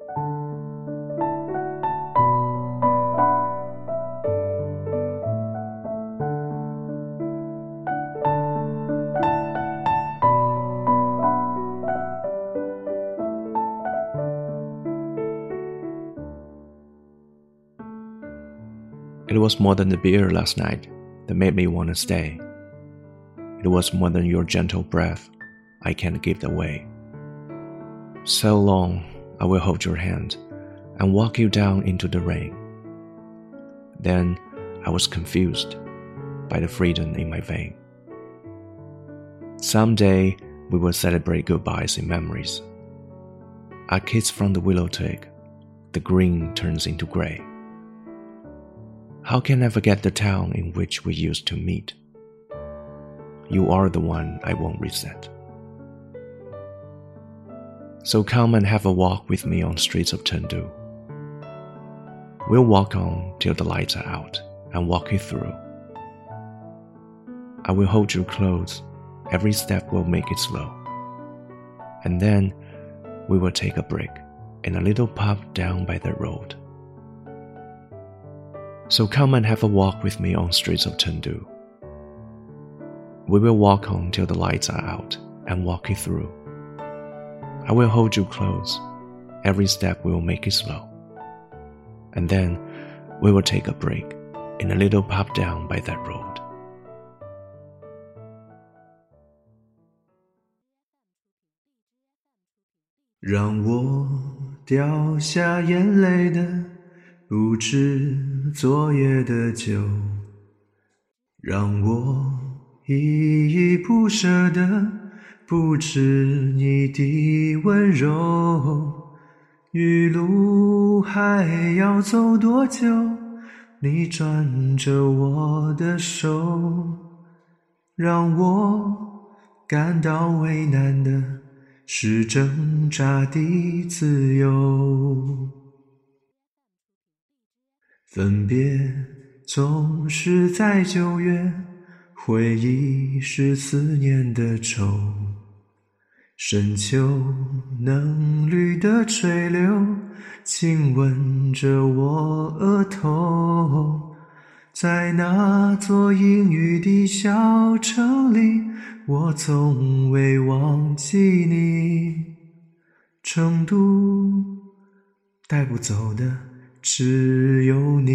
It was more than the beer last night that made me want to stay. It was more than your gentle breath. I can't give away. So long, I will hold your hand and walk you down into the rain. Then I was confused by the freedom in my vein. Someday we will celebrate goodbyes in memories. A kiss from the willow twig, the green turns into gray. How can I forget the town in which we used to meet? You are the one I won't reset. So come and have a walk with me on streets of Chengdu. We'll walk on till the lights are out and walk you through. I will hold you close, every step will make it slow. And then we will take a break in a little pub down by the road. So come and have a walk with me on streets of Chengdu. We will walk on till the lights are out and walk you through. I will hold you close. Every step will make it slow. And then we will take a break in a little pub down by that road. 让我掉下眼泪的不止昨夜的酒，让我依依不舍的 不止你的温柔。余路还要走多久？你攥着我的手，让我感到为难的是挣扎的自由。分别总是在九月，回忆是思念的愁。深秋嫩绿的垂柳，亲吻着我额头。在那座阴雨的小城里，我从未忘记你。成都带不走的。只有你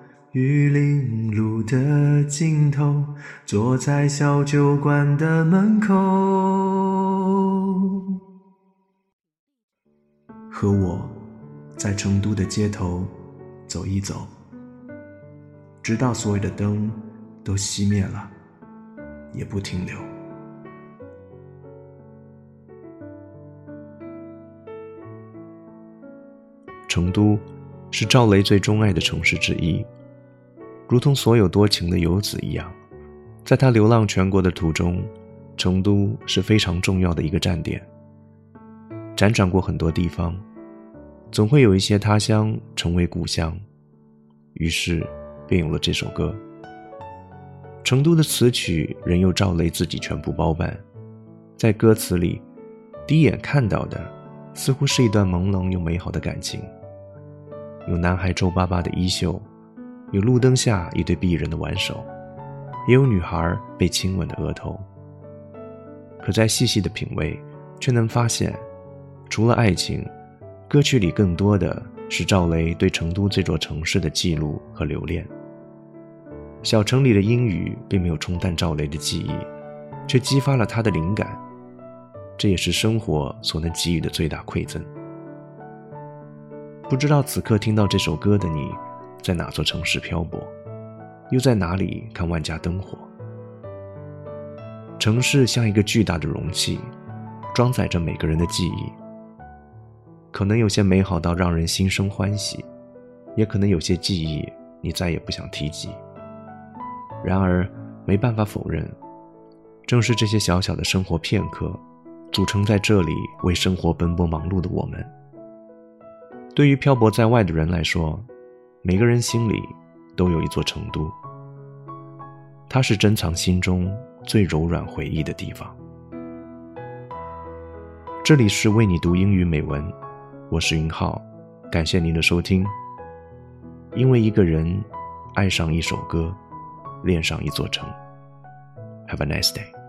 玉林路的尽头，坐在小酒馆的门口，和我在成都的街头走一走，直到所有的灯都熄灭了，也不停留。成都，是赵雷最钟爱的城市之一。如同所有多情的游子一样，在他流浪全国的途中，成都是非常重要的一个站点。辗转过很多地方，总会有一些他乡成为故乡，于是便有了这首歌。成都的词曲仍由赵雷自己全部包办，在歌词里，第一眼看到的似乎是一段朦胧又美好的感情。有男孩皱巴巴的衣袖，有路灯下一对璧人的挽手，也有女孩被亲吻的额头。可在细细的品味，却能发现，除了爱情，歌曲里更多的是赵雷对成都这座城市的记录和留恋。小城里的阴雨并没有冲淡赵雷的记忆，却激发了他的灵感。这也是生活所能给予的最大馈赠。不知道此刻听到这首歌的你，在哪座城市漂泊，又在哪里看万家灯火？城市像一个巨大的容器，装载着每个人的记忆。可能有些美好到让人心生欢喜，也可能有些记忆你再也不想提及。然而，没办法否认，正是这些小小的生活片刻，组成在这里为生活奔波忙碌的我们。对于漂泊在外的人来说，每个人心里都有一座成都，它是珍藏心中最柔软回忆的地方。这里是为你读英语美文，我是云浩，感谢您的收听。因为一个人爱上一首歌，恋上一座城。Have a nice day.